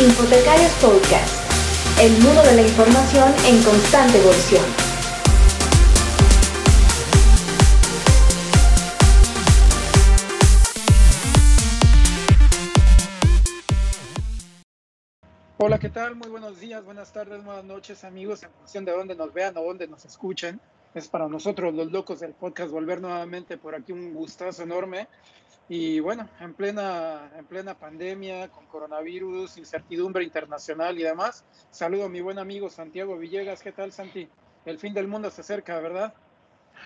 Infotecarios Podcast, el mundo de la información en constante evolución. Hola, ¿qué tal? Muy buenos días, buenas tardes, buenas noches, amigos, en función de dónde nos vean o dónde nos escuchen. Es para nosotros los locos del podcast volver nuevamente por aquí un gustazo enorme. Y bueno, en plena, en plena pandemia, con coronavirus, incertidumbre internacional y demás, saludo a mi buen amigo Santiago Villegas. ¿Qué tal, Santi? El fin del mundo se acerca, ¿verdad?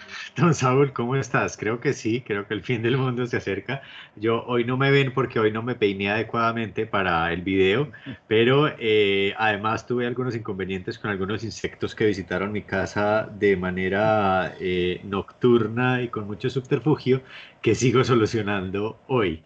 Don Saúl, ¿cómo estás? Creo que sí, creo que el fin del mundo se acerca. Yo hoy no me ven porque hoy no me peiné adecuadamente para el video, pero eh, además tuve algunos inconvenientes con algunos insectos que visitaron mi casa de manera eh, nocturna y con mucho subterfugio que sigo solucionando hoy.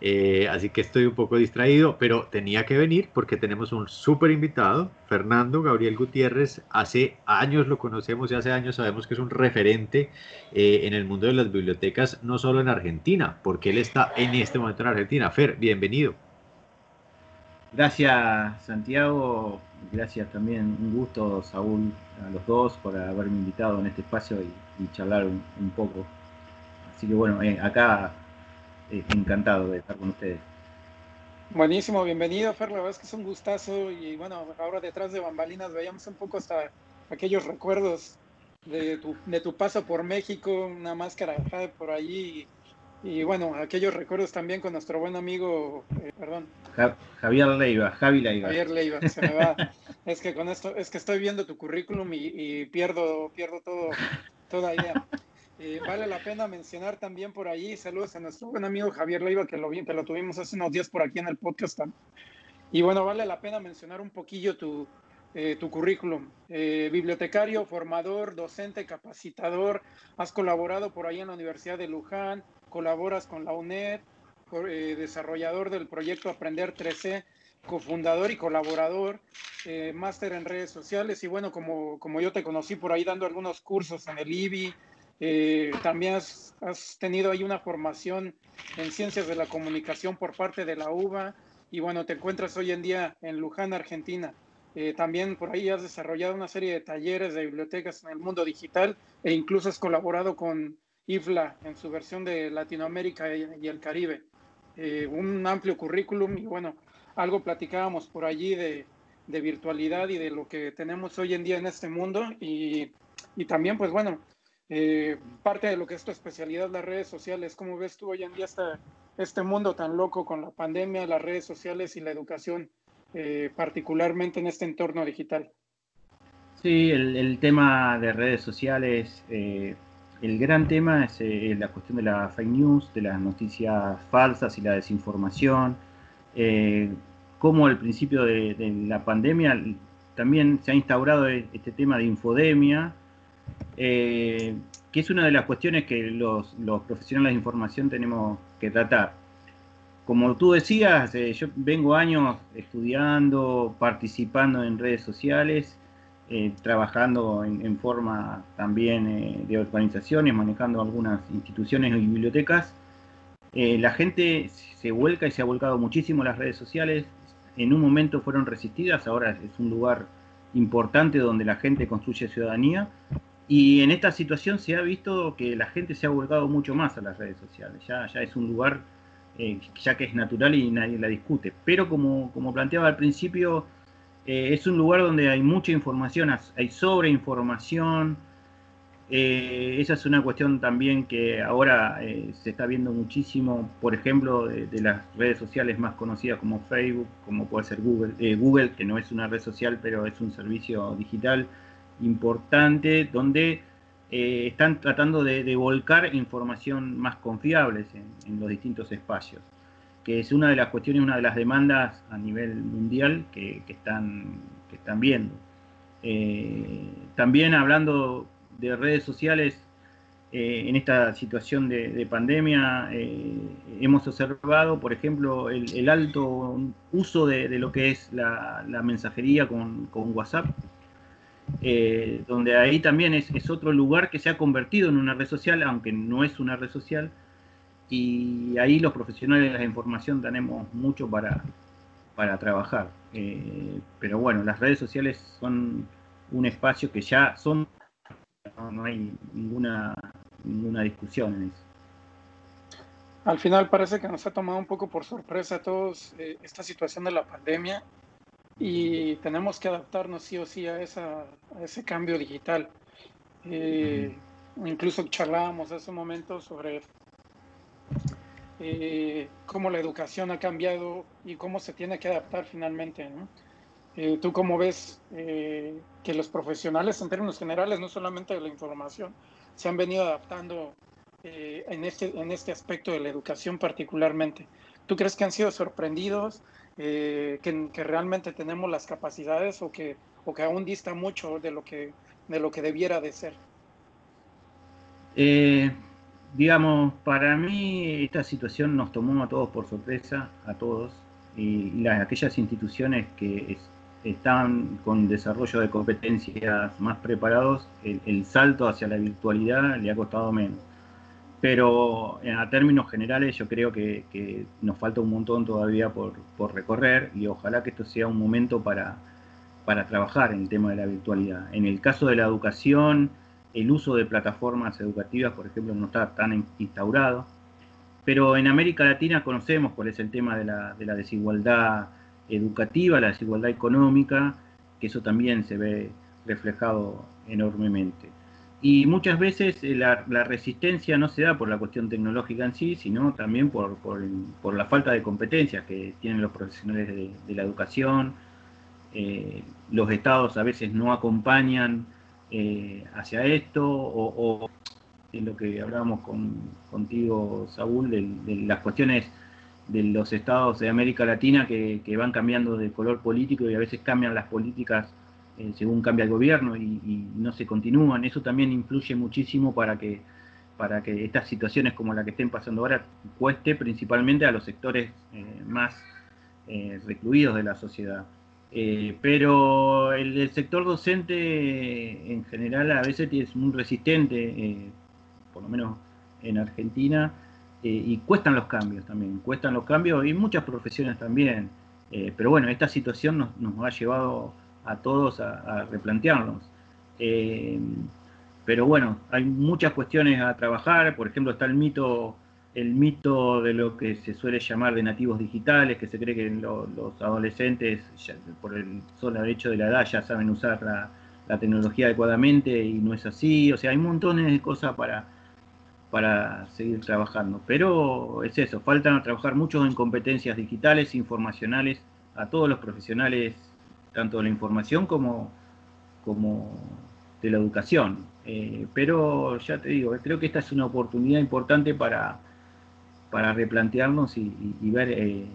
Eh, así que estoy un poco distraído, pero tenía que venir porque tenemos un súper invitado, Fernando Gabriel Gutiérrez. Hace años lo conocemos y hace años sabemos que es un referente eh, en el mundo de las bibliotecas, no solo en Argentina, porque él está en este momento en Argentina. Fer, bienvenido. Gracias Santiago, gracias también, un gusto Saúl, a los dos por haberme invitado en este espacio y, charlar un, poco. Así que bueno, eh, acá encantado de estar con ustedes. Buenísimo, bienvenido Fer, la verdad es que es un gustazo y bueno, ahora detrás de bambalinas veíamos un poco hasta aquellos recuerdos de tu, de tu paso por México, una máscara por allí y, bueno, aquellos recuerdos también con nuestro buen amigo, eh, perdón. Javier Leiva, Javi Leiva. Javier Leiva, se me va. es que con esto, es que estoy viendo tu currículum y, y pierdo, pierdo todo, toda idea. Eh, vale la pena mencionar también por ahí, saludos a nuestro buen amigo Javier Leiva, que lo, que lo tuvimos hace unos días por aquí en el podcast. Y bueno, vale la pena mencionar un poquillo tu, eh, tu currículum. Eh, bibliotecario, formador, docente, capacitador, has colaborado por ahí en la Universidad de Luján, colaboras con la UNED, desarrollador del proyecto Aprender 13, cofundador y colaborador, máster en redes sociales y bueno, como, como yo te conocí por ahí dando algunos cursos en el IBI, eh, también has, tenido ahí una formación en ciencias de la comunicación por parte de la UBA y bueno, te encuentras hoy en día en Luján, Argentina. Eh, también por ahí has desarrollado una serie de talleres de bibliotecas en el mundo digital e incluso has colaborado con IFLA en su versión de Latinoamérica y, el Caribe. Eh, un amplio currículum y bueno, algo platicábamos por allí de, de, virtualidad y de lo que tenemos hoy en día en este mundo y, y también pues bueno, eh, parte de lo que es tu especialidad, las redes sociales. ¿Cómo ves tú hoy en día este, mundo tan loco con la pandemia, las redes sociales y la educación, eh, particularmente en este entorno digital? Sí, el, tema de redes sociales, eh, el gran tema es la cuestión de la fake news, de las noticias falsas y la desinformación. como al principio de, de la pandemia también se ha instaurado este tema de infodemia, eh, que es una de las cuestiones que los, profesionales de información tenemos que tratar. Como tú decías, eh, yo vengo años estudiando, participando en redes sociales, eh, trabajando en, forma también de organizaciones, manejando algunas instituciones y bibliotecas. la gente se vuelca y se ha volcado muchísimo las redes sociales. En un momento fueron resistidas, ahora es un lugar importante donde la gente construye ciudadanía y en esta situación se ha visto que la gente se ha volcado mucho más a las redes sociales. Ya, ya es un lugar eh, ya que es natural y nadie la discute. Pero como, como planteaba al principio, eh, es un lugar donde hay mucha información, hay sobreinformación. Eh, esa es una cuestión también que ahora se está viendo muchísimo, por ejemplo, de, de, las redes sociales más conocidas como Facebook, como puede ser Google, Google, que no es una red social, pero es un servicio digital importante donde eh, están tratando de, volcar información más confiables en, los distintos espacios, que es una de las cuestiones, una de las demandas a nivel mundial que, están, que están viendo. Eh, también hablando de redes sociales, eh, en esta situación de, pandemia hemos observado, por ejemplo, el, alto uso de, lo que es la, mensajería con, con WhatsApp eh, donde ahí también es, otro lugar que se ha convertido en una red social, aunque no es una red social, y ahí los profesionales de la información tenemos mucho para, para trabajar. pero bueno, las redes sociales son un espacio que ya son, no, hay ninguna, ninguna discusión en eso. Al final parece que nos ha tomado un poco por sorpresa a todos esta situación de la pandemia y tenemos que adaptarnos sí o sí a, esa, a ese cambio digital. Eh, incluso charlábamos hace un momento sobre eh, cómo la educación ha cambiado y cómo se tiene que adaptar finalmente. Eh, ¿Tú cómo ves que los profesionales en términos generales, no solamente de la información, se han venido adaptando en, este, en este aspecto de la educación particularmente? ¿Tú crees que han sido sorprendidos? Eh, que, realmente tenemos las capacidades o que, o que aún dista mucho de lo que, de lo que debiera de ser? Eh, digamos, para mí esta situación nos tomó a todos por sorpresa, a todos, y las, aquellas instituciones que están con desarrollo de competencias más preparados, el salto hacia la virtualidad le ha costado menos pero eh, a términos generales yo creo que, nos falta un montón todavía por, recorrer y ojalá que esto sea un momento para, trabajar en el tema de la virtualidad. En el caso de la educación, el uso de plataformas educativas, por ejemplo, no está tan instaurado, pero en América Latina conocemos cuál es el tema de la, de la desigualdad educativa, la desigualdad económica, que eso también se ve reflejado enormemente. Y muchas veces eh, la, resistencia no se da por la cuestión tecnológica en sí, sino también por, por, la falta de competencias que tienen los profesionales de, la educación. Eh, los estados a veces no acompañan eh, hacia esto, o, o, en lo que hablábamos con, contigo, Saúl, de, las cuestiones de los estados de América Latina que, que van cambiando de color político y a veces cambian las políticas eh, según cambia el gobierno y, no se continúan. Eso también influye muchísimo para que, para que estas situaciones como la que estén pasando ahora cueste principalmente a los sectores eh, más eh, recluidos de la sociedad. pero el, sector docente en general a veces es muy resistente, por lo menos en Argentina, y cuestan los cambios también, cuestan los cambios y muchas profesiones también. pero bueno, esta situación nos, nos ha llevado a todos a, replantearnos. Eh, pero bueno, hay muchas cuestiones a trabajar, por ejemplo está el mito, el mito de lo que se suele llamar de nativos digitales, que se cree que los adolescentes, por el solo hecho de la edad, ya saben usar la, tecnología adecuadamente y no es así, o sea, hay montones de cosas para, para seguir trabajando. Pero es eso, faltan trabajar mucho en competencias digitales, informacionales, a todos los profesionales tanto de la información como, como de la educación. Eh, pero ya te digo, creo que esta es una oportunidad importante para, para replantearnos y, ver, eh,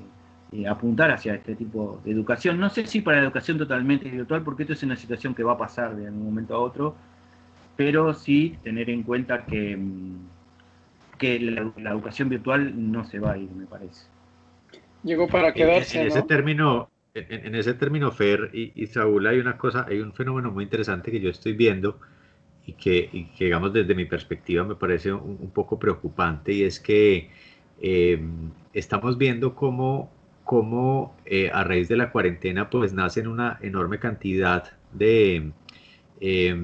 eh, apuntar hacia este tipo de educación. No sé si para la educación totalmente virtual, porque esto es una situación que va a pasar de un momento a otro, pero sí tener en cuenta que, mm, que la, educación virtual no se va a ir, me parece. Llegó para quedarse. En, ese término, en, ese término, Fer y, Saúl, hay una cosa, hay un fenómeno muy interesante que yo estoy viendo y que, digamos, desde mi perspectiva me parece un, poco preocupante y es que eh, estamos viendo cómo, cómo eh, a raíz de la cuarentena pues nacen una enorme cantidad de, eh,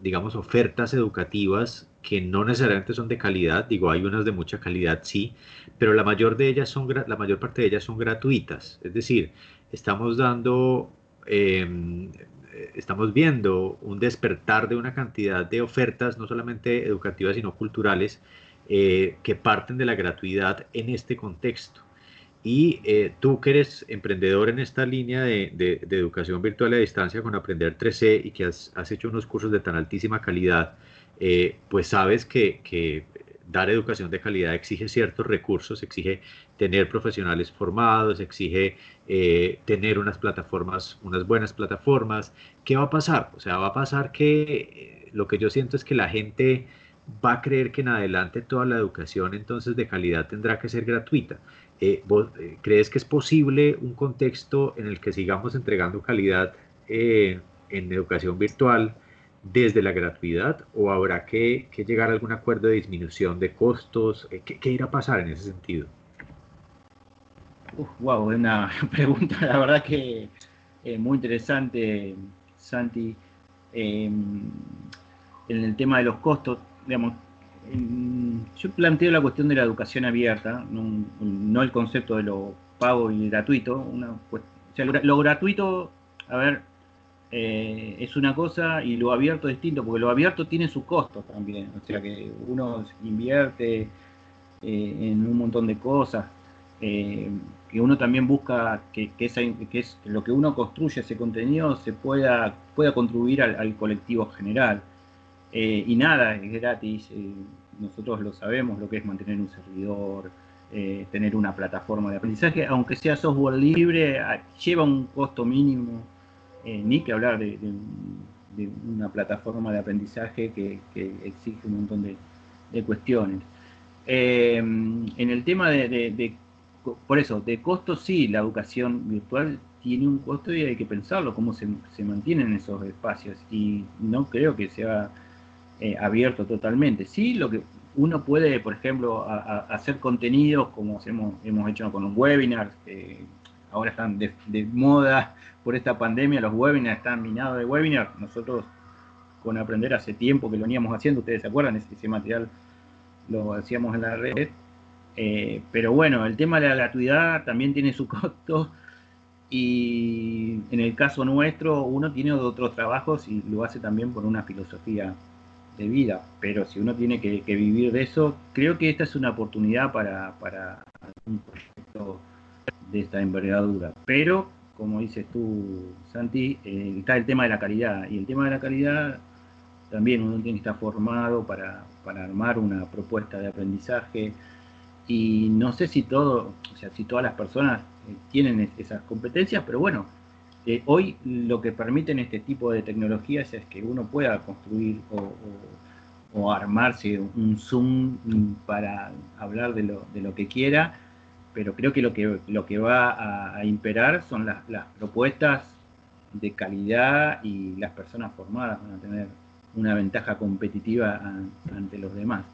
digamos, ofertas educativas que no necesariamente son de calidad, digo, hay unas de mucha calidad, sí, pero la mayor de ellas son, la mayor parte de ellas son gratuitas, es decir, estamos dando, em, estamos viendo un despertar de una cantidad de ofertas, no solamente educativas, sino culturales, eh, que parten de la gratuidad en este contexto. Y eh, tú que eres emprendedor en esta línea de, educación virtual a distancia con Aprender 3C y que has, hecho unos cursos de tan altísima calidad, eh, pues sabes que, que, dar educación de calidad exige ciertos recursos, exige tener profesionales formados, exige eh, tener unas plataformas, unas buenas plataformas. ¿Qué va a pasar? O sea, va a pasar que eh, lo que yo siento es que la gente va a creer que en adelante toda la educación entonces de calidad tendrá que ser gratuita. Eh, ¿Crees que es posible un contexto en el que sigamos entregando calidad en educación virtual? desde la gratuidad o habrá que, llegar a algún acuerdo de disminución de costos? ¿Qué, ¿Qué, irá a pasar en ese sentido? Wow, es una pregunta, la verdad que eh, muy interesante, Santi. Em, en el tema de los costos, digamos, yo planteo la cuestión de la educación abierta, no, el concepto de lo pago y gratuito. Una, lo, gratuito, a ver, eh, es una cosa y lo abierto es distinto, porque lo abierto tiene sus costos también. O sea que uno invierte eh, en un montón de cosas. Eh, que uno también busca que, que, es lo que uno construye, ese contenido, se pueda, pueda contribuir al, colectivo general. Eh, y nada, es gratis, eh, nosotros lo sabemos, lo que es mantener un servidor, tener una plataforma de aprendizaje, aunque sea software libre, lleva un costo mínimo, ni que hablar de, una plataforma de aprendizaje que, exige un montón de, cuestiones. en el tema de por eso, de costo sí, la educación virtual tiene un costo y hay que pensarlo, cómo se, se mantienen esos espacios. Y no creo que sea eh, abierto totalmente. Sí, lo que uno puede, por ejemplo, hacer contenidos como hacemos, hemos hecho con los webinars, ahora están de, moda por esta pandemia, los webinars están minados de webinars. Nosotros con Aprender hace tiempo que lo veníamos haciendo, ustedes se acuerdan, ese material lo hacíamos en la red eh, pero bueno, el tema de la gratuidad también tiene su costo y en el caso nuestro uno tiene otros trabajos y lo hace también por una filosofía de vida, pero si uno tiene que, vivir de eso, creo que esta es una oportunidad para, un proyecto de esta envergadura. Pero, como dices tú, Santi, eh, está el tema de la calidad y el tema de la calidad también uno tiene que estar formado para, para armar una propuesta de aprendizaje y no sé si todo, o sea, si todas las personas eh, tienen esas competencias, pero bueno, eh, hoy lo que permiten este tipo de tecnologías es que uno pueda construir o, armarse un Zoom para hablar de lo, de lo, que quiera, pero creo que lo que, lo que va a, imperar son las, propuestas de calidad y las personas formadas van a tener una ventaja competitiva ante los demás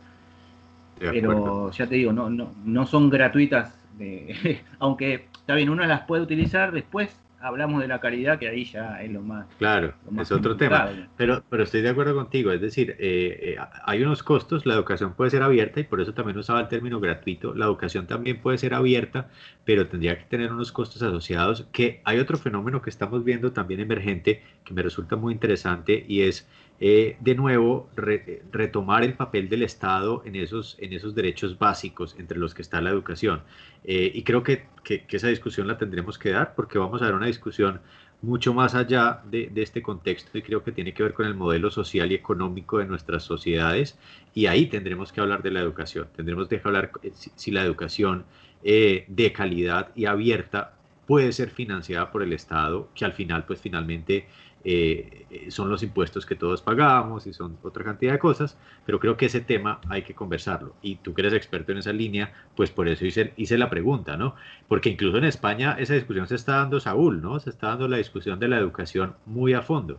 pero ya te digo, no, no, no son gratuitas, aunque está bien, uno las puede utilizar, después hablamos de la calidad, que ahí ya es lo más. Claro, es otro tema. Pero, pero estoy de acuerdo contigo, es decir, eh, eh, hay unos costos, la educación puede ser abierta y por eso también usaba el término gratuito. La educación también puede ser abierta, pero tendría que tener unos costos asociados. Que hay otro fenómeno que estamos viendo también emergente que me resulta muy interesante y es eh, de nuevo retomar el papel del Estado en esos, en esos derechos básicos entre los que está la educación. Eh, y creo que, que, esa discusión la tendremos que dar porque vamos a dar una discusión mucho más allá de, de, este contexto y creo que tiene que ver con el modelo social y económico de nuestras sociedades y ahí tendremos que hablar de la educación. Tendremos que hablar eh, si, la educación de calidad y abierta puede ser financiada por el Estado, que al final pues finalmente eh, eh, son los impuestos que todos pagamos y son otra cantidad de cosas, pero creo que ese tema hay que conversarlo. Y tú que eres experto en esa línea, pues por eso hice, hice la pregunta, ¿no? Porque incluso en España esa discusión se está dando, Saúl, ¿no? Se está dando la discusión de la educación muy a fondo.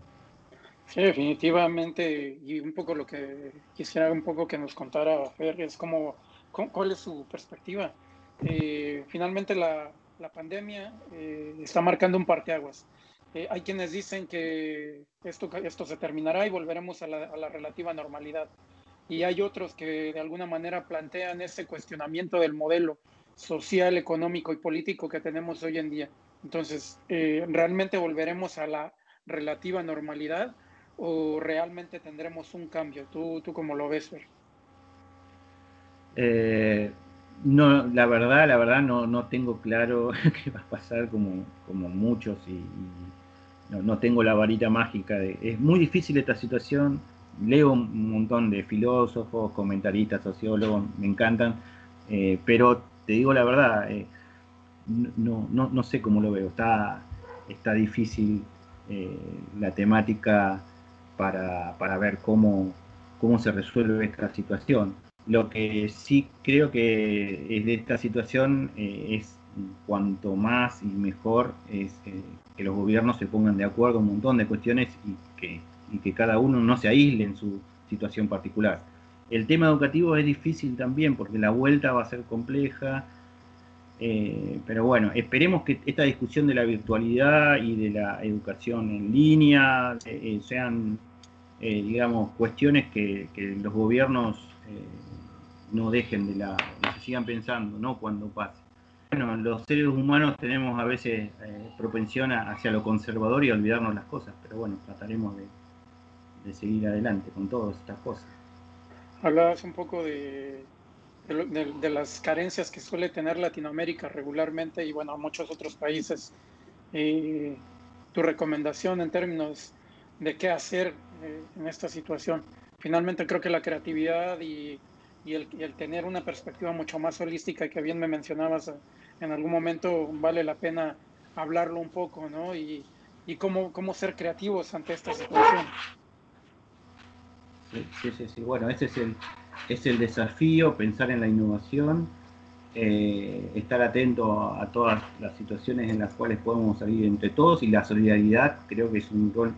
Sí, definitivamente, y un poco lo que quisiera un poco que nos contara Fer es como, cuál es su perspectiva. Eh, finalmente la, la pandemia está marcando un parteaguas eh, hay quienes dicen que esto, esto se terminará y volveremos a la, relativa normalidad. Y hay otros que de alguna manera plantean ese cuestionamiento del modelo social, económico y político que tenemos hoy en día. Entonces, eh, ¿realmente volveremos a la relativa normalidad o realmente tendremos un cambio? ¿Tú, tú cómo lo ves, Fer? Eh, no, la verdad, la verdad no, no tengo claro qué va a pasar como, como muchos y no, tengo la varita mágica. De, es muy difícil esta situación. Leo un montón de filósofos, comentaristas, sociólogos, me encantan, eh, pero te digo la verdad, eh, no, no, no, sé cómo lo veo. Está, está difícil eh, la temática para, para ver cómo, cómo se resuelve esta situación. Lo que sí creo que es de esta situación es cuanto más y mejor es eh, que los gobiernos se pongan de acuerdo en un montón de cuestiones y que, que cada uno no se aísle en su situación particular. El tema educativo es difícil también porque la vuelta va a ser compleja Eh, pero bueno, esperemos que esta discusión de la virtualidad y de la educación en línea eh, sean, digamos, cuestiones que, los gobiernos no dejen de la, que se sigan pensando, ¿no? Cuando pase. Bueno, los seres humanos tenemos a veces propensión hacia lo conservador y olvidarnos las cosas, pero bueno, trataremos de, de seguir adelante con todas estas cosas. Hablabas un poco de, de, las carencias que suele tener Latinoamérica regularmente y bueno, muchos otros países. tu recomendación en términos de qué hacer eh, en esta situación. Finalmente creo que la creatividad y, y, el, y, el, tener una perspectiva mucho más holística que bien me mencionabas eh, en algún momento vale la pena hablarlo un poco, ¿no? Y, y cómo, cómo ser creativos ante esta situación. Sí, sí, sí. Bueno, ese es el, es el desafío, pensar en la innovación, eh, estar atento a, todas las situaciones en las cuales podemos salir entre todos y la solidaridad creo que es un rol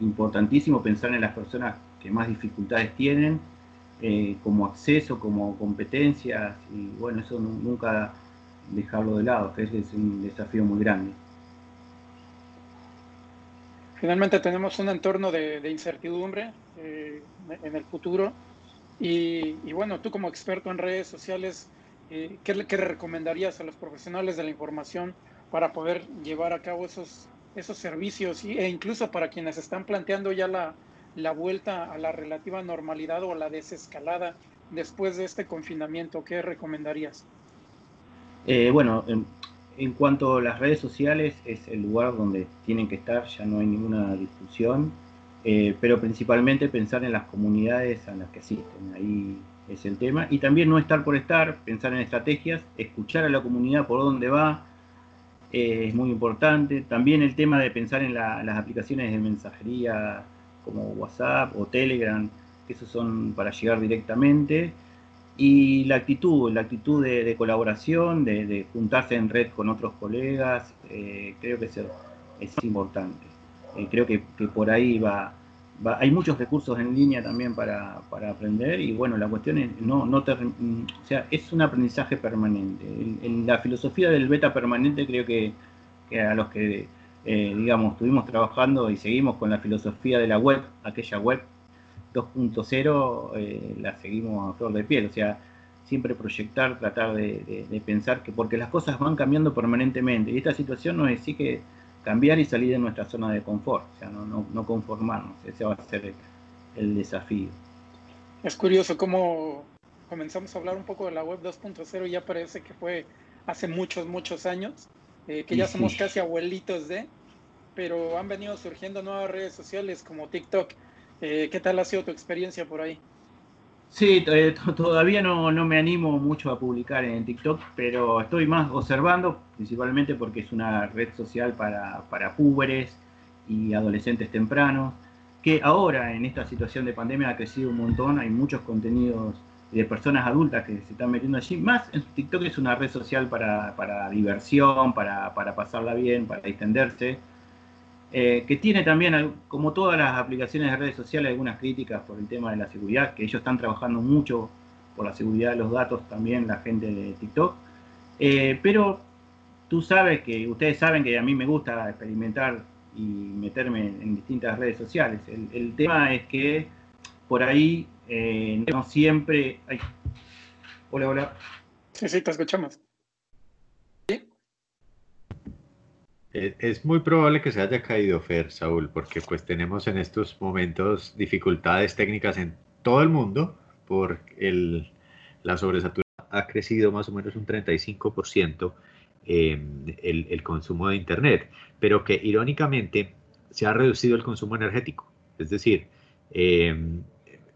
importantísimo, pensar en las personas que más dificultades tienen, eh, como acceso, como competencias, y bueno, eso nunca dejarlo de lado, que es un desafío muy grande. Finalmente tenemos un entorno de, incertidumbre eh, en el futuro y, bueno, tú como experto en redes sociales, eh, ¿qué, le recomendarías a los profesionales de la información para poder llevar a cabo esos, esos servicios e incluso para quienes están planteando ya la, la vuelta a la relativa normalidad o la desescalada después de este confinamiento? ¿Qué recomendarías? Eh, bueno, en cuanto a las redes sociales, es el lugar donde tienen que estar, ya no hay ninguna discusión, eh, pero principalmente pensar en las comunidades a las que asisten, ahí es el tema. Y también no estar por estar, pensar en estrategias, escuchar a la comunidad por dónde va, eh, es muy importante. También el tema de pensar en las aplicaciones de mensajería como WhatsApp o Telegram, que esos son para llegar directamente y la actitud, la actitud de, colaboración, de, juntarse en red con otros colegas, eh, creo que es, es importante. Eh, creo que, por ahí va, Hay muchos recursos en línea también para, aprender y bueno, la cuestión es, no, no o sea, es un aprendizaje permanente. En, la filosofía del beta permanente creo que, a los que, eh, digamos, estuvimos trabajando y seguimos con la filosofía de la web, aquella web 2.0 eh, la seguimos a flor de piel, o sea, siempre proyectar, tratar de, pensar que porque las cosas van cambiando permanentemente. Y esta situación nos exige cambiar y salir de nuestra zona de confort, o sea, no, no, conformarnos, ese va a ser el, desafío. Es curioso cómo comenzamos a hablar un poco de la web 2.0 y ya parece que fue hace muchos, muchos años, eh, que ya somos casi abuelitos de, pero han venido surgiendo nuevas redes sociales como TikTok eh, ¿Qué tal ha sido tu experiencia por ahí? Sí, eh, todavía no, me animo mucho a publicar en TikTok, pero estoy más observando, principalmente porque es una red social para, para púberes y adolescentes tempranos, que ahora en esta situación de pandemia ha crecido un montón, hay muchos contenidos de personas adultas que se están metiendo allí, más TikTok es una red social para, diversión, para, para pasarla bien, para distenderse, eh, que tiene también, como todas las aplicaciones de redes sociales, algunas críticas por el tema de la seguridad, que ellos están trabajando mucho por la seguridad de los datos también, la gente de TikTok. Eh, pero tú sabes que, ustedes saben que a mí me gusta experimentar y meterme en distintas redes sociales. El, tema es que por ahí eh, no siempre... hola, hola. Sí, sí, te escuchamos. Eh, es muy probable que se haya caído Fer, Saúl, porque pues tenemos en estos momentos dificultades técnicas en todo el mundo por el, la sobresaturación ha crecido más o menos un 35% el, el, consumo de Internet, pero que irónicamente se ha reducido el consumo energético. Es decir, em,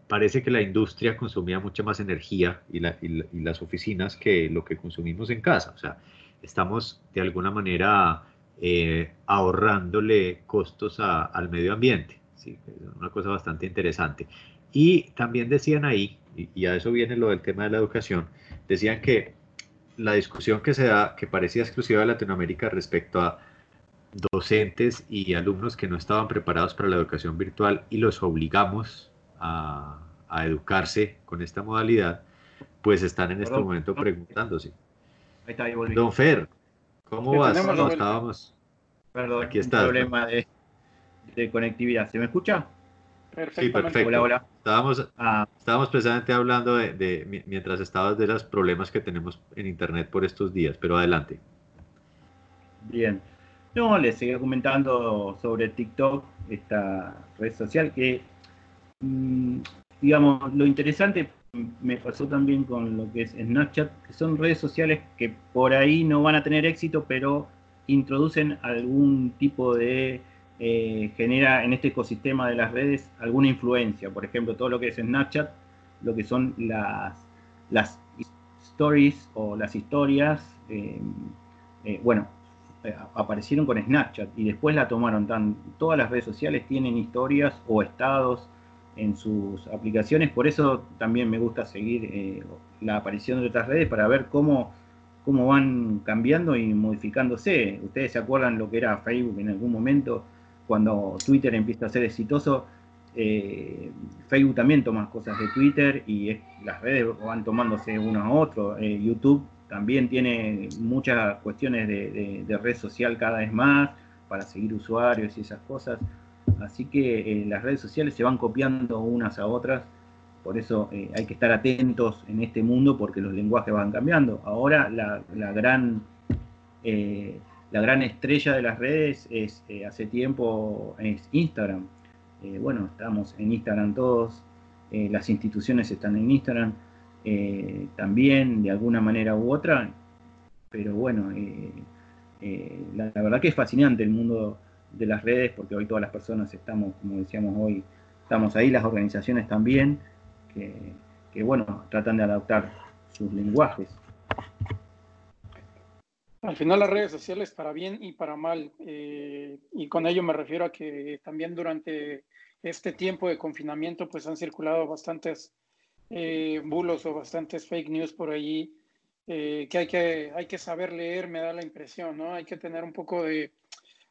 parece que la industria consumía mucha más energía y, y, las oficinas que lo que consumimos en casa. O sea, estamos de alguna manera eh, ahorrándole costos al medio ambiente. ¿sí? Una cosa bastante interesante. Y también decían ahí, y, a eso viene lo del tema de la educación, decían que la discusión que se da, que parecía exclusiva de Latinoamérica respecto a docentes y alumnos que no estaban preparados para la educación virtual y los obligamos a, educarse con esta modalidad, pues están en este momento preguntándose. Ahí está, ahí volví. Don Fer, ¿cómo vas? No, estábamos. Perdón, aquí está. problema de, de, conectividad. ¿Se me escucha? Sí, perfecto. Hola, hola. Estábamos, ah. estábamos precisamente hablando de, de, mientras estabas de los problemas que tenemos en internet por estos días, pero adelante. Bien. No, les seguía comentando sobre TikTok, esta red social que, mm, digamos, lo interesante me pasó también con lo que es Snapchat, que son redes sociales que por ahí no van a tener éxito, pero introducen algún tipo de, eh, genera en este ecosistema de las redes alguna influencia. Por ejemplo, todo lo que es Snapchat, lo que son las, las stories o las historias, eh, eh, bueno, aparecieron con Snapchat y después la tomaron. Tan, todas las redes sociales tienen historias o estados en sus aplicaciones, por eso también me gusta seguir eh, la aparición de otras redes para ver cómo, cómo van cambiando y modificándose. Ustedes se acuerdan lo que era Facebook en algún momento, cuando Twitter empieza a ser exitoso, eh, Facebook también toma cosas de Twitter y las redes van tomándose uno a otro. Eh, YouTube también tiene muchas cuestiones de, red social cada vez más para seguir usuarios y esas cosas. Así que eh, las redes sociales se van copiando unas a otras, por eso eh, hay que estar atentos en este mundo porque los lenguajes van cambiando. Ahora la, gran, eh, la gran estrella de las redes es hace tiempo es Instagram. bueno, estamos en Instagram todos, las instituciones están en Instagram. También de alguna manera u otra, pero bueno, eh, la, verdad que es fascinante el mundo de las redes porque hoy todas las personas estamos, como decíamos hoy, estamos ahí, las organizaciones también, que, bueno, tratan de adaptar sus lenguajes. Al final las redes sociales para bien y para mal, y con ello me refiero a que también durante este tiempo de confinamiento pues han circulado bastantes eh, bulos o bastantes fake news por allí eh, que, hay que hay que saber leer, me da la impresión, ¿no? Hay que tener un poco de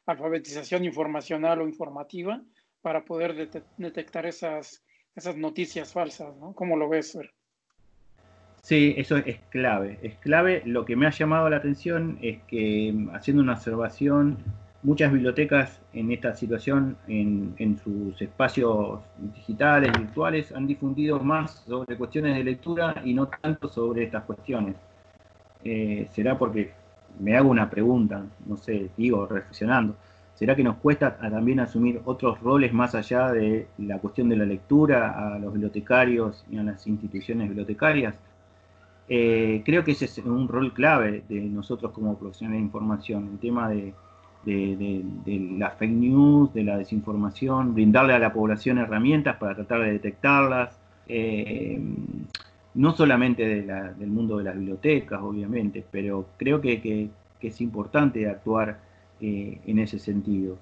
alfabetización informacional o informativa para poder detectar esas, esas noticias falsas, ¿no? ¿Cómo lo ves, Fer? Sí, eso es clave. Es clave. Lo que me ha llamado la atención es que haciendo una observación muchas bibliotecas en esta situación, en, sus espacios digitales, virtuales, han difundido más sobre cuestiones de lectura y no tanto sobre estas cuestiones. Eh, ¿Será porque me hago una pregunta, no sé, digo, reflexionando, ¿será que nos cuesta también asumir otros roles más allá de la cuestión de la lectura a los bibliotecarios y a las instituciones bibliotecarias? Eh, creo que ese es un rol clave de nosotros como profesionales de información, el tema de de, la fake news, de la desinformación, brindarle a la población herramientas para tratar de detectarlas, eh, no solamente del mundo de las bibliotecas, obviamente, pero creo que, es importante actuar eh, en ese sentido.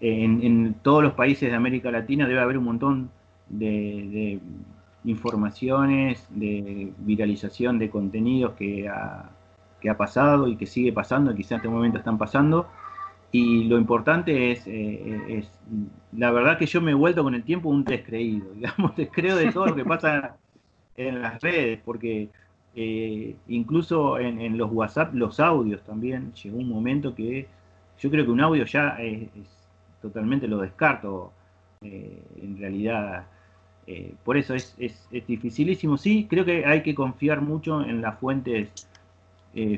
En, todos los países de América Latina debe haber un montón de, informaciones, de viralización de contenidos que ha, que ha pasado y que sigue pasando, y quizás en este momento están pasando, y lo importante es, eh, es, la verdad que yo me he vuelto con el tiempo un descreído, digamos, descreo de todo lo que pasa en las redes, porque eh, incluso en, los WhatsApp, los audios también, llegó un momento que yo creo que un audio ya es, totalmente lo descarto, eh, en realidad. por eso es, es, es, dificilísimo. Sí, creo que hay que confiar mucho en las fuentes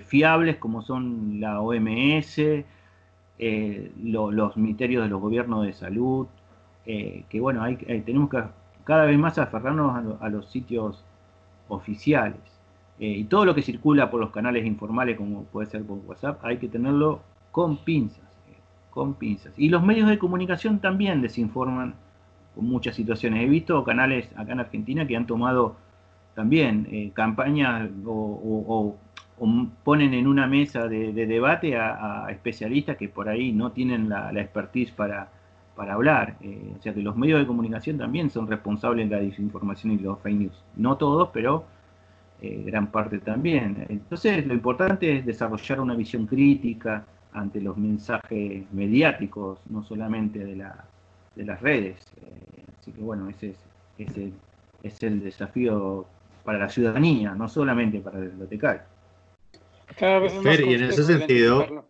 fiables como son la OMS, eh, los ministerios de los gobiernos de salud, eh, que bueno, hay, eh, tenemos que cada vez más aferrarnos a, los sitios oficiales. y todo lo que circula por los canales informales, como puede ser por WhatsApp, hay que tenerlo con pinzas, con pinzas. Y los medios de comunicación también desinforman con muchas situaciones. He visto canales acá en Argentina que han tomado también campañas o o ponen en una mesa de, debate a, especialistas que por ahí no tienen la, expertise para, para hablar. Eh, o sea que los medios de comunicación también son responsables de la desinformación y los fake news. No todos, pero eh, gran parte también. Entonces lo importante es desarrollar una visión crítica ante los mensajes mediáticos, no solamente de, la, de las redes. Eh, así que bueno, ese es, ese es el desafío para la ciudadanía, no solamente para el bibliotecario. Cada vez es más y en ese sentido,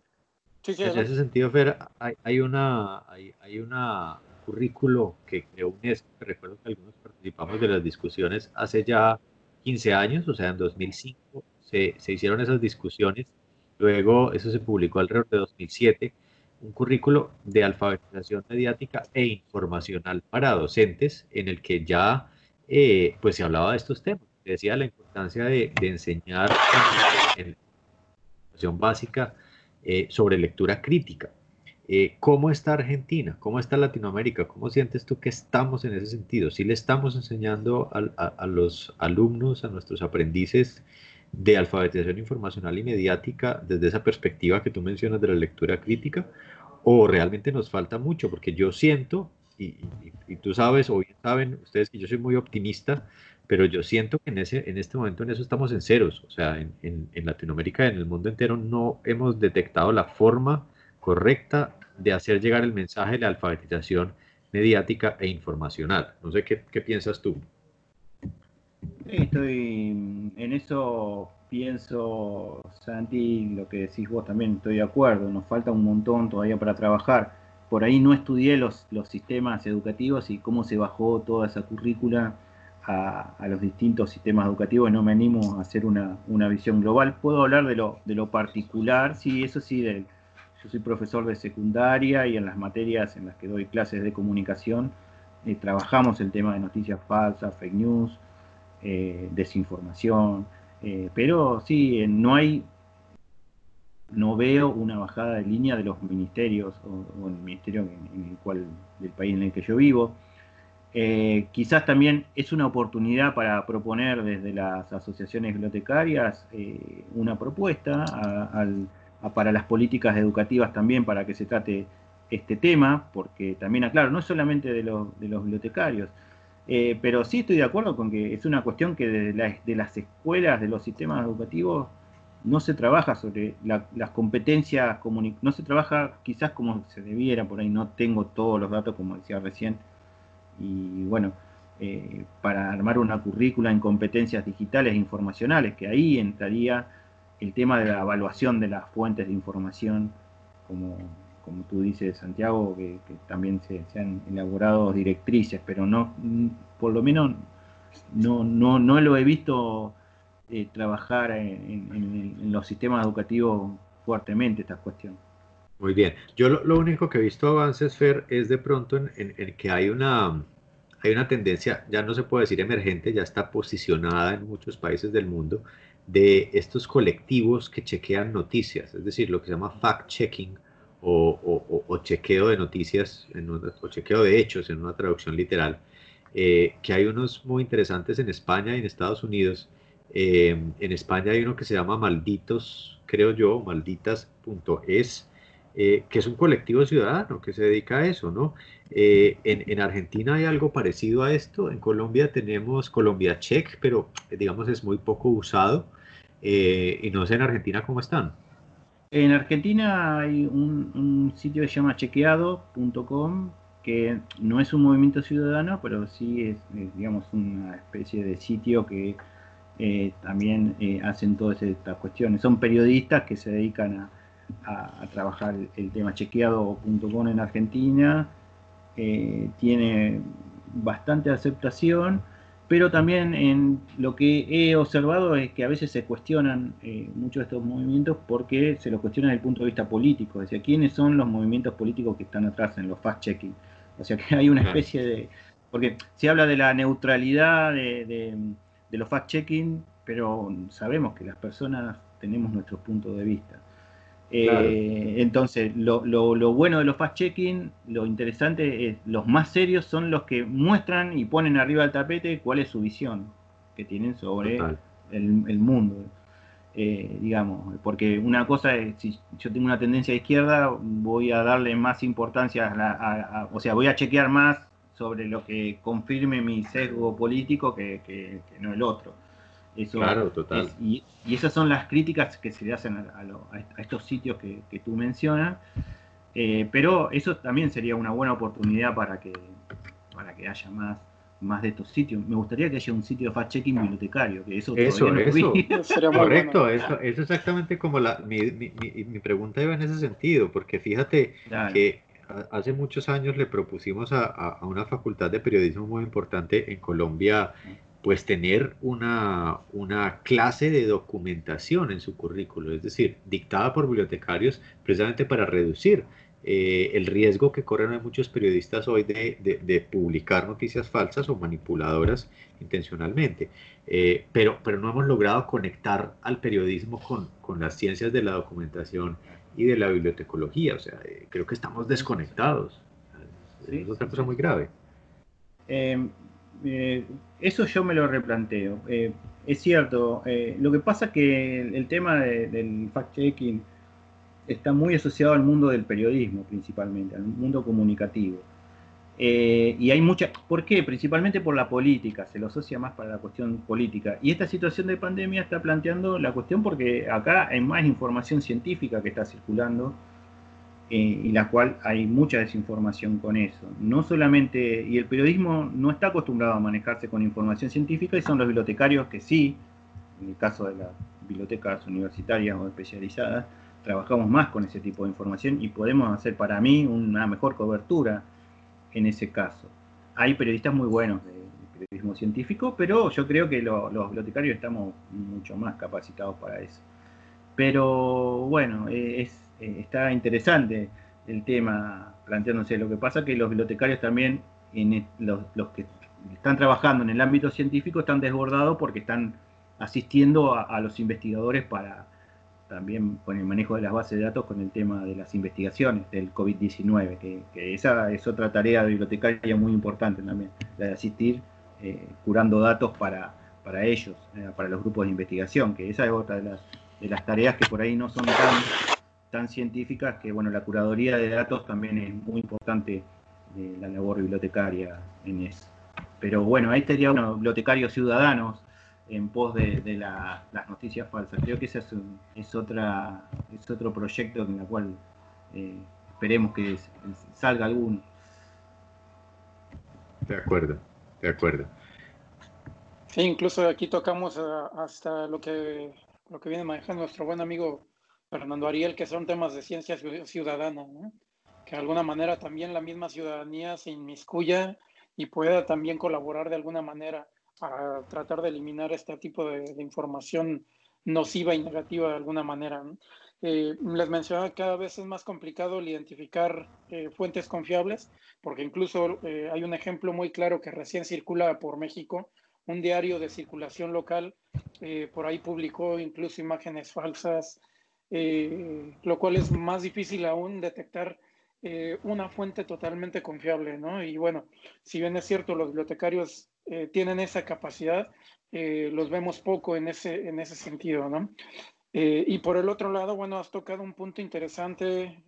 en ese sentido, Fer, hay, hay una, hay, hay una currículo que creó UNESCO, recuerdo que algunos participamos de las discusiones hace ya 15 años, o sea, en 2005 se, se hicieron esas discusiones, luego eso se publicó alrededor de 2007, un currículo de alfabetización mediática e informacional para docentes en el que ya eh, pues se hablaba de estos temas, se decía la importancia de, de enseñar en la educación básica eh, sobre lectura crítica. Eh, ¿Cómo está Argentina? ¿Cómo está Latinoamérica? ¿Cómo sientes tú que estamos en ese sentido? ¿Si le estamos enseñando a, los alumnos, a nuestros aprendices de alfabetización informacional y mediática desde esa perspectiva que tú mencionas de la lectura crítica? ¿O realmente nos falta mucho? Porque yo siento, y, tú sabes, o bien saben ustedes que yo soy muy optimista, pero yo siento que en, ese, en este momento en eso estamos en ceros. O sea, en, en, Latinoamérica y en el mundo entero no hemos detectado la forma correcta de hacer llegar el mensaje de la alfabetización mediática e informacional. No sé qué, qué piensas tú. estoy en eso pienso, Santi, lo que decís vos también estoy de acuerdo, nos falta un montón todavía para trabajar. Por ahí no estudié los, los sistemas educativos y cómo se bajó toda esa currícula a, los distintos sistemas educativos no me animo a hacer una, una visión global. Puedo hablar de lo, de lo particular, sí, eso sí, del, yo soy profesor de secundaria y en las materias en las que doy clases de comunicación eh, trabajamos el tema de noticias falsas, fake news, eh, desinformación, eh, pero sí, no hay, no veo una bajada de línea de los ministerios o, el ministerio en, el cual, del país en el que yo vivo. Quizás también es una oportunidad para proponer desde las asociaciones bibliotecarias una propuesta al para las políticas educativas también para que se trate este tema, porque también aclaro, no solamente de, los, de los bibliotecarios, eh, pero sí estoy de acuerdo con que es una cuestión que de, las escuelas, de los sistemas educativos, no se trabaja sobre las competencias, no se trabaja quizás como se debiera, por ahí no tengo todos los datos como decía recién, y bueno, eh, para armar una currícula en competencias digitales e informacionales, que ahí entraría el tema de la evaluación de las fuentes de información, como, como tú dices, Santiago, que, también se, han elaborado directrices, pero no, por lo menos no, no, no lo he visto eh, trabajar en, los sistemas educativos fuertemente esta cuestión. Muy bien. Yo lo, único que he visto avances, Fer, es de pronto en, que hay una, hay una tendencia, ya no se puede decir emergente, ya está posicionada en muchos países del mundo, de estos colectivos que chequean noticias, es decir, lo que se llama fact-checking o, chequeo de noticias o chequeo de hechos en una traducción literal, eh, que hay unos muy interesantes en España y en Estados Unidos. Eh, en España hay uno que se llama Malditos, creo yo, malditas.es, eh, que es un colectivo ciudadano que se dedica a eso, ¿no? en, en, Argentina hay algo parecido a esto, en Colombia tenemos Colombia Check, pero digamos es muy poco usado. Eh, y no sé en Argentina cómo están. En Argentina hay un, sitio que se llama chequeado.com, que no es un movimiento ciudadano, pero sí es, digamos, una especie de sitio que eh, también eh, hacen todas estas cuestiones. Son periodistas que se dedican a, trabajar el, tema chequeado.com en Argentina. tiene bastante aceptación pero también en lo que he observado es que a veces se cuestionan eh, muchos de estos movimientos porque se los cuestionan desde el punto de vista político, es decir, quiénes son los movimientos políticos que están atrás en los fast-checking. O sea que hay una especie de... Porque se habla de la neutralidad de, de los fast-checking, pero sabemos que las personas tenemos nuestros puntos de vista. Eh, entonces, lo, bueno de los fast-checking, lo interesante es, los más serios son los que muestran y ponen arriba del tapete cuál es su visión que tienen sobre el, mundo. Eh, digamos, porque una cosa es, si yo tengo una tendencia a izquierda, voy a darle más importancia a, o sea, voy a chequear más sobre lo que confirme mi sesgo político que no el otro claro, total. y, esas son las críticas que se le hacen a, estos sitios que, tú mencionas, eh, pero eso también sería una buena oportunidad para que, para que haya más, más de estos sitios. Me gustaría que haya un sitio de fact-checking bibliotecario, que eso, eso, no eso. Correcto, eso, es exactamente como la, mi, mi, mi, pregunta iba en ese sentido, porque fíjate que hace muchos años le propusimos a, a, una facultad de periodismo muy importante en Colombia, pues tener una, una clase de documentación en su currículo, es decir, dictada por bibliotecarios precisamente para reducir eh, el riesgo que corren muchos periodistas hoy de, publicar noticias falsas o manipuladoras intencionalmente. Eh, pero, pero no hemos logrado conectar al periodismo con, las ciencias de la documentación y de la bibliotecología. O sea, eh, creo que estamos desconectados. es otra cosa muy grave. Em, eso yo me lo replanteo. es cierto, lo que pasa que el, tema del fact-checking está muy asociado al mundo del periodismo principalmente, al mundo comunicativo. Eh, y hay mucha, ¿por qué? Principalmente por la política, se lo asocia más para la cuestión política. Y esta situación de pandemia está planteando la cuestión porque acá hay más información científica que está circulando eh, y la cual hay mucha desinformación con eso. No solamente, y el periodismo no está acostumbrado a manejarse con información científica y son los bibliotecarios que sí, en el caso de las bibliotecas universitarias o especializadas, trabajamos más con ese tipo de información y podemos hacer para mí una mejor cobertura en ese caso. Hay periodistas muy buenos de, periodismo científico, pero yo creo que los bibliotecarios estamos mucho más capacitados para eso. Pero bueno, eh, es, eh, está interesante el tema planteándose. Lo que pasa que los bibliotecarios también, en e, los, que están trabajando en el ámbito científico, están desbordados porque están asistiendo a los investigadores para, también con el manejo de las bases de datos con el tema de las investigaciones del COVID-19, que, esa es otra tarea bibliotecaria muy importante también, la de asistir eh, curando datos para, para ellos, eh, para los grupos de investigación, que esa es otra de las, de las tareas que por ahí no son tan, tan científicas, que bueno, la curaduría de datos también es muy importante de la labor bibliotecaria en eso. Pero bueno, ahí estaría uno, bibliotecarios ciudadanos, en pos de, las noticias falsas. Creo que ese es, es, otra, es otro proyecto en el cual eh, esperemos que salga alguno. De acuerdo, de acuerdo. Sí, incluso aquí tocamos hasta lo que, lo que viene manejando nuestro buen amigo Fernando Ariel, que son temas de ciencia ciudadana, que de alguna manera también la misma ciudadanía se inmiscuya y pueda también colaborar de alguna manera para tratar de eliminar este tipo de, información nociva y negativa de alguna manera. Eh, les mencionaba que cada vez es más complicado el identificar eh, fuentes confiables, porque incluso eh, hay un ejemplo muy claro que recién circula por México, un diario de circulación local, por ahí publicó incluso imágenes falsas, lo cual es más difícil aún detectar una fuente totalmente confiable, ¿no? Y bueno, si bien es cierto, los bibliotecarios eh, tienen esa capacidad, eh, los vemos poco en ese, en ese sentido, ¿no? Eh, y por el otro lado, bueno, has tocado un punto interesante,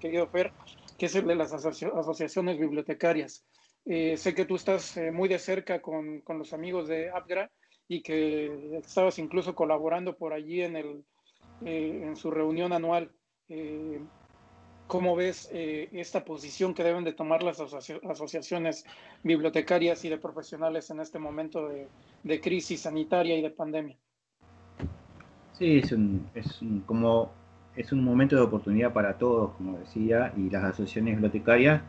querido Fer, que es el de las asociaciones bibliotecarias. sé que tú estás muy de cerca con, con, los amigos de APGRA y que estabas incluso colaborando por allí en, el, en su reunión anual. ¿Cómo ves eh, esta posición que deben de tomar las asociaciones bibliotecarias y de profesionales en este momento de, crisis sanitaria y de pandemia? Sí, es un, como, es un momento de oportunidad para todos, como decía, y las asociaciones bibliotecarias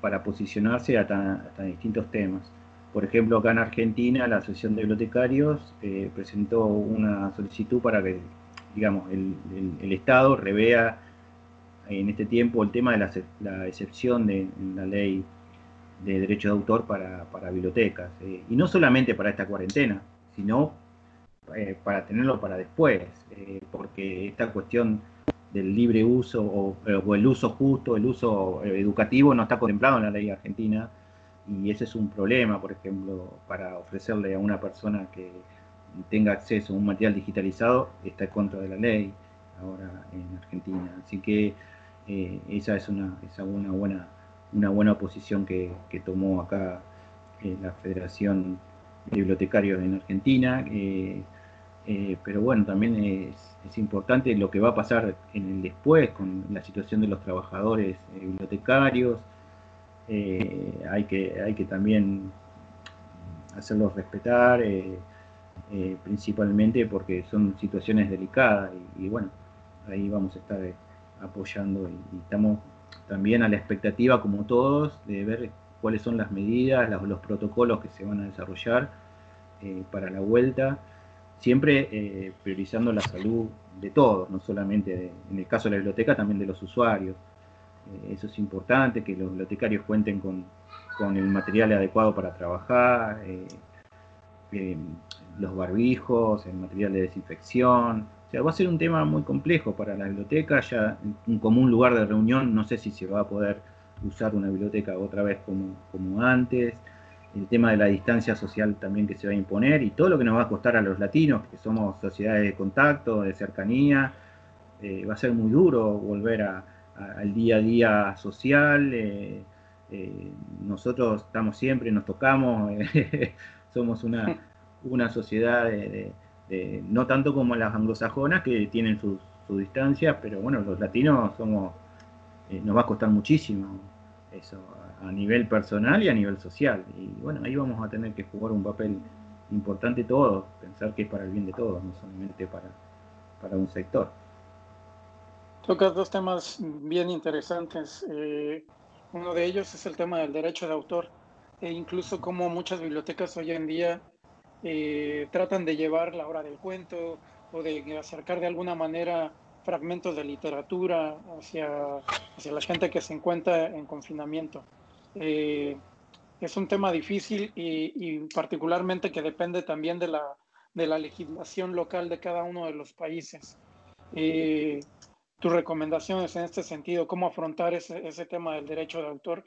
para posicionarse a, distintos temas. Por ejemplo, acá en Argentina, la Asociación de Bibliotecarios eh, presentó una solicitud para que, digamos, el, el Estado revea en este tiempo el tema de la, excepción de la ley de derecho de autor para, bibliotecas. Eh, y no solamente para esta cuarentena, sino eh, para tenerlo para después, eh, porque esta cuestión del libre uso o, el uso justo, el uso educativo no está contemplado en la ley argentina y ese es un problema, por ejemplo, para ofrecerle a una persona que tenga acceso a un material digitalizado, está en contra de la ley ahora en Argentina. Así que eh, esa es una, una, buena, una buena posición que, tomó acá eh, la Federación de Bibliotecarios en Argentina. Eh, pero bueno, también es, es, importante lo que va a pasar en el después con la situación de los trabajadores bibliotecarios. hay, que, hay que también hacerlos respetar, principalmente porque son situaciones delicadas y, bueno, ahí vamos a estar apoyando y, estamos también a la expectativa, como todos, de ver cuáles son las medidas, los, protocolos que se van a desarrollar para la vuelta siempre priorizando la salud de todos, no solamente en el caso de la biblioteca, también de los usuarios. Eh, eso es importante, que los bibliotecarios cuenten con, el material adecuado para trabajar, eh, eh, los barbijos, el material de desinfección. O sea, va a ser un tema muy complejo para la biblioteca, ya un común lugar de reunión, no sé si se va a poder usar una biblioteca otra vez como, antes el tema de la distancia social también que se va a imponer y todo lo que nos va a costar a los latinos, que somos sociedades de contacto, de cercanía, eh, va a ser muy duro volver al día a día social. Eh, eh, nosotros estamos siempre, nos tocamos, somos una, una sociedad de, no tanto como las anglosajonas que tienen sus su distancias, pero bueno, los latinos somos, nos va a costar muchísimo eso a nivel personal y a nivel social. Y bueno, ahí vamos a tener que jugar un papel importante todos, pensar que es para el bien de todos, no solamente para, para un sector. Tocas dos temas bien interesantes. Eh, uno de ellos es el tema del derecho de autor e incluso como muchas bibliotecas hoy en día eh, tratan de llevar la hora del cuento o de acercar de alguna manera fragmentos de literatura hacia, hacia la gente que se encuentra en confinamiento. Eh, es un tema difícil y, particularmente que depende también de la, de la legislación local de cada uno de los países. Eh, tus recomendaciones en este sentido, cómo afrontar ese, ese tema del derecho de autor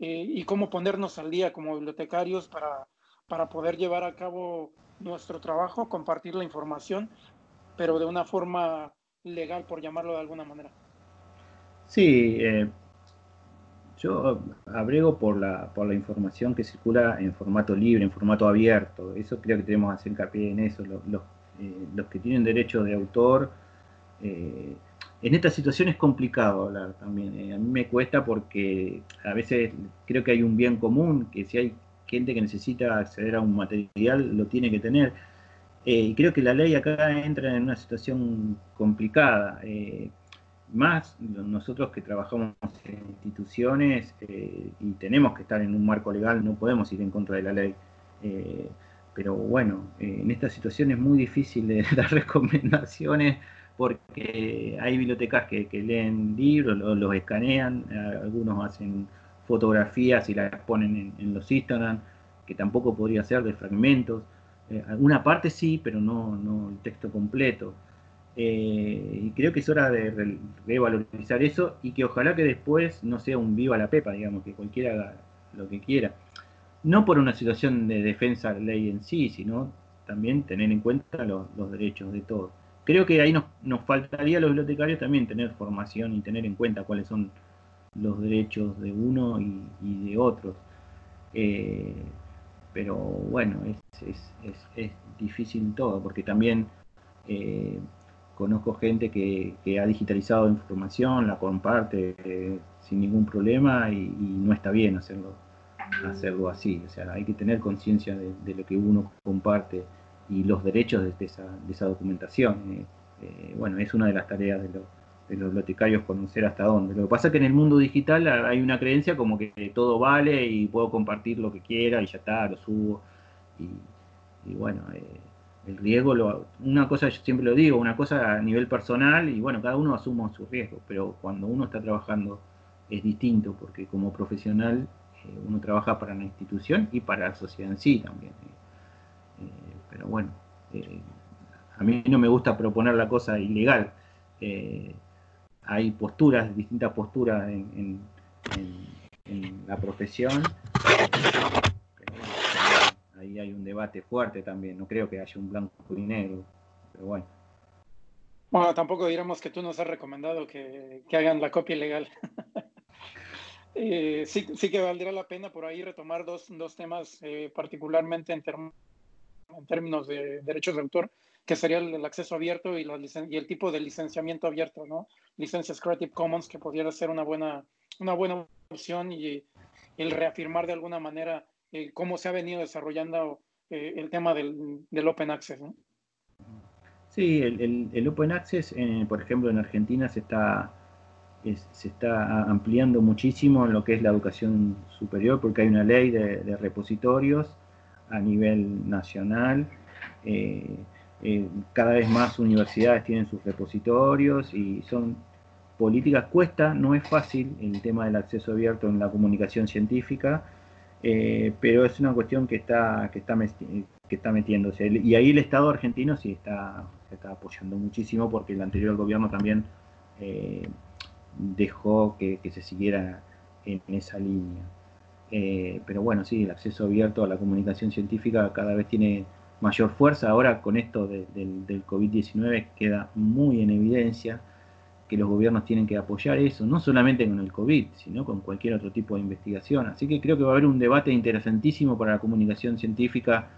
y cómo ponernos al día como bibliotecarios para, para poder llevar a cabo nuestro trabajo, compartir la información, pero de una forma legal, por llamarlo de alguna manera. Sí, eh, yo abrego por la, por la información que circula en formato libre, en formato abierto. Eso creo que tenemos que hacer hincapié en eso. Los, los, eh, que tienen derecho de autor, eh, en esta situación es complicado hablar también. Eh, a mí me cuesta porque a veces creo que hay un bien común, que si hay gente que necesita acceder a un material, lo tiene que tener. y creo que la ley acá entra en una situación complicada más nosotros que trabajamos en instituciones eh, y tenemos que estar en un marco legal, no podemos ir en contra de la ley. Eh, pero bueno, eh, en esta situación es muy difícil de dar recomendaciones porque hay bibliotecas que, leen libros, los, escanean, algunos hacen fotografías y las ponen en, los Instagram, que tampoco podría ser de fragmentos. alguna parte sí, pero no, no el texto completo. Eh, y creo que es hora de revalorizar eso y que ojalá que después no sea un viva la pepa, digamos, que cualquiera haga lo que quiera. No por una situación de defensa de la ley en sí, sino también tener en cuenta los, derechos de todos. Creo que ahí nos, faltaría a los bibliotecarios también tener formación y tener en cuenta cuáles son los derechos de uno y, de otros. Eh, pero bueno, es, difícil todo, porque también eh, conozco gente que, ha digitalizado información, la comparte eh, sin ningún problema y, no está bien hacerlo, hacerlo así. O sea, hay que tener conciencia de, lo que uno comparte y los derechos de, esa, documentación. Eh, eh, bueno, es una de las tareas de, los bibliotecarios conocer hasta dónde. Lo que pasa es que en el mundo digital hay una creencia como que todo vale y puedo compartir lo que quiera y ya está, lo subo. Y, bueno, el riesgo, lo, una cosa yo siempre lo digo, una cosa a nivel personal y bueno, cada uno asuma su riesgo, pero cuando uno está trabajando es distinto porque como profesional eh, uno trabaja para la institución y para la sociedad en sí también. Eh, eh, pero bueno, a mí no me gusta proponer la cosa ilegal. Hay posturas, distintas posturas en, en la profesión ahí hay un debate fuerte también. No creo que haya un blanco y negro, pero bueno. Bueno, tampoco diremos que tú nos has recomendado que, hagan la copia ilegal. Eh, sí, sí que valdría la pena por ahí retomar dos, temas, eh, particularmente en, en, términos de derechos de autor, que sería el, acceso abierto y, y, el tipo de licenciamiento abierto, ¿no? Licencias Creative Commons, que pudiera ser una buena, una buena opción y el reafirmar de alguna manera eh, cómo se ha venido desarrollando eh, el tema del, del, Open Access. ¿no? Sí, el, el, Open Access, por ejemplo, en Argentina se está, se está ampliando muchísimo en lo que es la educación superior, porque hay una ley de, repositorios a nivel nacional. Eh, eh, cada vez más universidades tienen sus repositorios y son políticas, cuesta, no es fácil el tema del acceso abierto en la comunicación científica, eh, pero es una cuestión que está, que está, que está metiéndose. Y ahí el Estado argentino sí está, está apoyando muchísimo porque el anterior gobierno también eh, dejó que, se siguiera en, esa línea. pero bueno, sí, el acceso abierto a la comunicación científica cada vez tiene mayor fuerza. Ahora con esto del COVID-19 queda muy en evidencia que los gobiernos tienen que apoyar eso, no solamente con el COVID, sino con cualquier otro tipo de investigación. Así que creo que va a haber un debate interesantísimo para la comunicación científica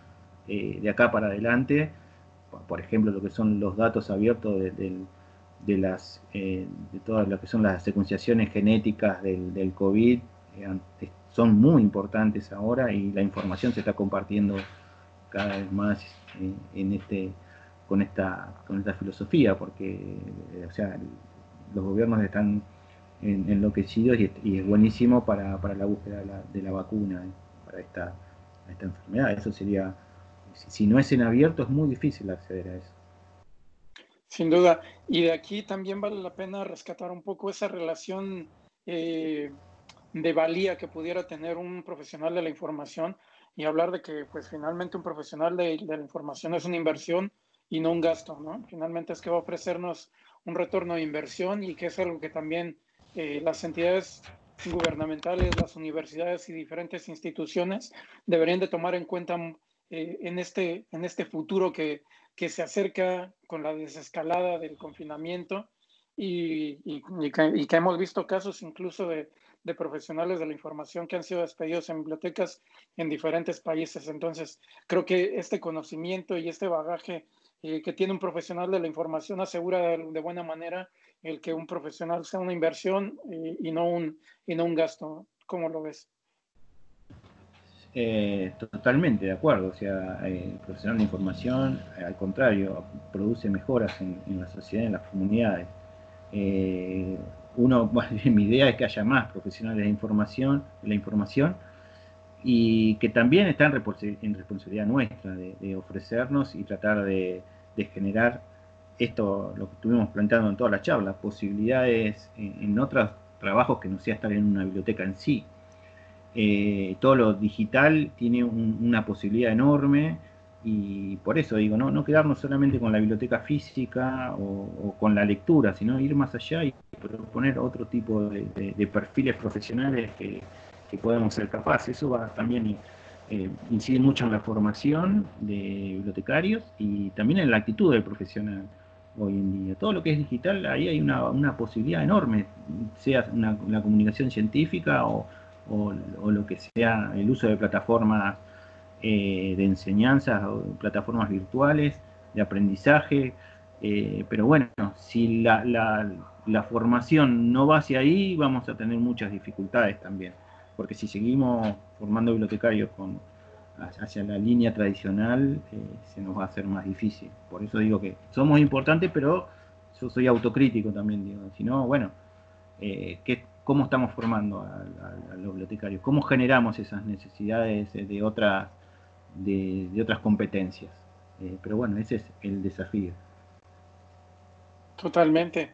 eh, de acá para adelante. Por ejemplo, lo que son los datos abiertos de, las, eh, de todas lo que son las secuenciaciones genéticas del, COVID eh, son muy importantes ahora y la información se está compartiendo cada vez más en este con esta con esta filosofía porque o sea los gobiernos están enloquecidos y, es buenísimo para, la búsqueda de la, vacuna eh, para esta, esta enfermedad. Eso sería, si, no es en abierto, es muy difícil acceder a eso. Sin duda. Y de aquí también vale la pena rescatar un poco esa relación eh, de valía que pudiera tener un profesional de la información y hablar de que pues finalmente un profesional de, la información es una inversión y no un gasto, ¿no? Finalmente es que va a ofrecernos un retorno de inversión y que es algo que también eh, las entidades gubernamentales, las universidades y diferentes instituciones deberían de tomar en cuenta eh, en, este, en este futuro que, que, se acerca con la desescalada del confinamiento y, y, que, hemos visto casos incluso de, de, profesionales de la información que han sido despedidos en bibliotecas en diferentes países. Entonces, creo que este conocimiento y este bagaje eh, que tiene un profesional de la información asegura de, buena manera el que un profesional sea una inversión eh, y, no un, y no un gasto. ¿Cómo lo ves? Eh, totalmente de acuerdo. O sea, el profesional de información, al contrario, produce mejoras en, la sociedad, en las comunidades. Uno, mi idea es que haya más profesionales de información, de la información y que también está en, responsabilidad nuestra de, ofrecernos y tratar de, generar esto, lo que estuvimos planteando en toda la charla, posibilidades en, otros trabajos que no sea estar en una biblioteca en sí. Eh, todo lo digital tiene una posibilidad enorme y por eso digo, no, no quedarnos solamente con la biblioteca física o, con la lectura, sino ir más allá y proponer otro tipo de perfiles profesionales que, que podemos ser capaces. Eso va también eh, incide mucho en la formación de bibliotecarios y también en la actitud del profesional hoy en día. Todo lo que es digital, ahí hay una, posibilidad enorme, sea una, la comunicación científica o, lo que sea el uso de plataformas eh, de enseñanza o plataformas virtuales de aprendizaje. Eh, pero bueno, si la, la formación no va hacia ahí, vamos a tener muchas dificultades también porque si seguimos formando bibliotecarios con, hacia la línea tradicional, eh, se nos va a hacer más difícil. Por eso digo que somos importantes, pero yo soy autocrítico también, digo, si no, bueno, eh, ¿cómo estamos formando a, los bibliotecarios? ¿Cómo generamos esas necesidades de, otras, de, otras competencias? Eh, pero bueno, ese es el desafío. Totalmente.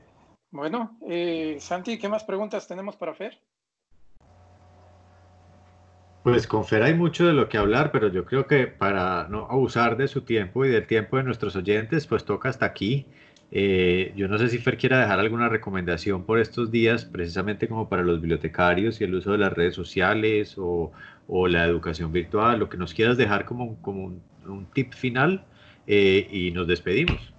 Bueno, Santi, ¿qué más preguntas tenemos para Fer? Pues con Fer hay mucho de lo que hablar, pero yo creo que para no abusar de su tiempo y del tiempo de nuestros oyentes, pues toca hasta aquí. Eh, yo no sé si Fer quiera dejar alguna recomendación por estos días, precisamente como para los bibliotecarios y el uso de las redes sociales o, la educación virtual, lo que nos quieras dejar como, como un, tip final eh, y nos despedimos.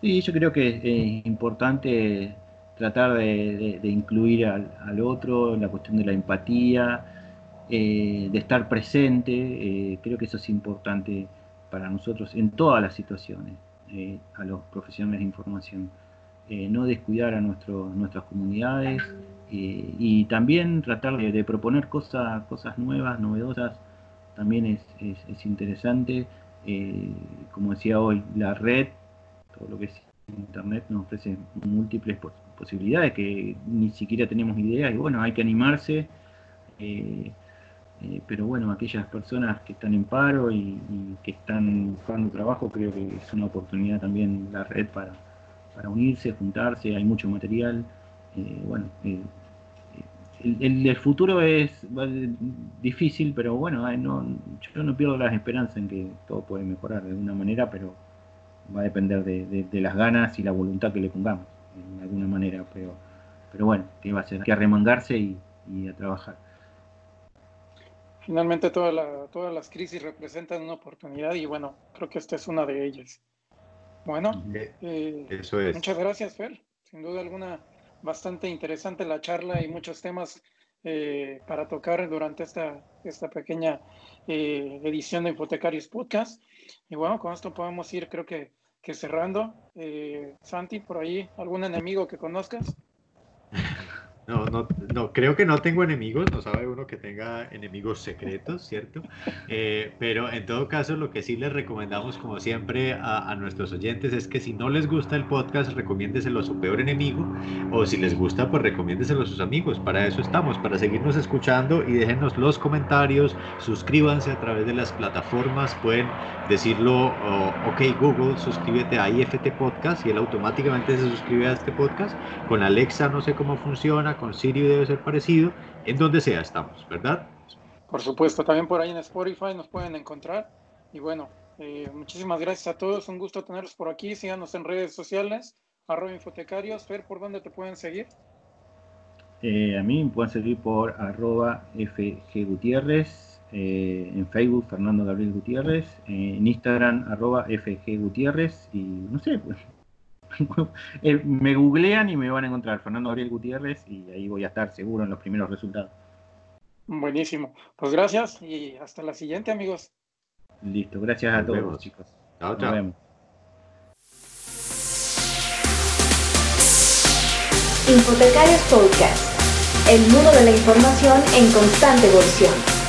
Sí, yo creo que es importante tratar de, incluir al, al, otro, la cuestión de la empatía, eh, de estar presente, eh, creo que eso es importante para nosotros en todas las situaciones, eh, a los profesionales de información. no descuidar a nuestras comunidades y también tratar de, proponer cosas, cosas nuevas, novedosas también es, es, interesante. Eh, como decía hoy, la red, todo lo que es Internet nos ofrece múltiples posibilidades que ni siquiera tenemos idea y bueno, hay que animarse. Eh, eh, pero bueno, aquellas personas que están en paro y, que están buscando trabajo, creo que es una oportunidad también la red para, para unirse, juntarse, hay mucho material. bueno, el, futuro es difícil, pero bueno, no, yo no pierdo las esperanzas en que todo puede mejorar de alguna manera, pero va a depender de, las ganas y la voluntad que le pongamos, de alguna manera. Pero, pero bueno, que va a ser que arremangarse y, a trabajar. Finalmente toda todas las crisis representan una oportunidad y bueno, creo que esta es una de ellas. Bueno, eh, Eso es. muchas gracias, Fer. Sin duda alguna bastante interesante la charla y muchos temas eh, para tocar durante esta, esta pequeña eh, edición de Hipotecarios Podcast. Y bueno, con esto podemos ir, creo que, que cerrando. Santi, por ahí, ¿algún enemigo que conozcas? No, no, no, creo que no tengo enemigos, no sabe uno que tenga enemigos secretos, ¿cierto? Eh, pero en todo caso, lo que sí les recomendamos, como siempre, a, nuestros oyentes es que si no les gusta el podcast, recomiéndeselo a su peor enemigo, o si les gusta, pues recomiéndeselo a sus amigos. Para eso estamos, para seguirnos escuchando y déjenos los comentarios, suscríbanse a través de las plataformas, pueden decirlo, ok Google, suscríbete a IFT Podcast y él automáticamente se suscribe a este podcast. Con Alexa no sé cómo funciona con Siri debe ser parecido, en donde sea estamos, ¿verdad? Por supuesto, también por ahí en Spotify nos pueden encontrar. Y bueno, eh, muchísimas gracias a todos, un gusto tenerlos por aquí, síganos en redes sociales, arroba infotecarios, Fer, ¿por dónde te pueden seguir? Eh, a mí me pueden seguir por arroba FG Gutiérrez, eh, en Facebook Fernando Gabriel Gutiérrez, en Instagram arroba FG Gutiérrez y no sé, pues, me googlean y me van a encontrar Fernando Gabriel Gutiérrez y ahí voy a estar seguro en los primeros resultados. Buenísimo. Pues gracias y hasta la siguiente, amigos. Listo, gracias a todos, chicos. Chao, chao. Nos vemos. Infotecarios Podcast, el mundo de la información en constante evolución.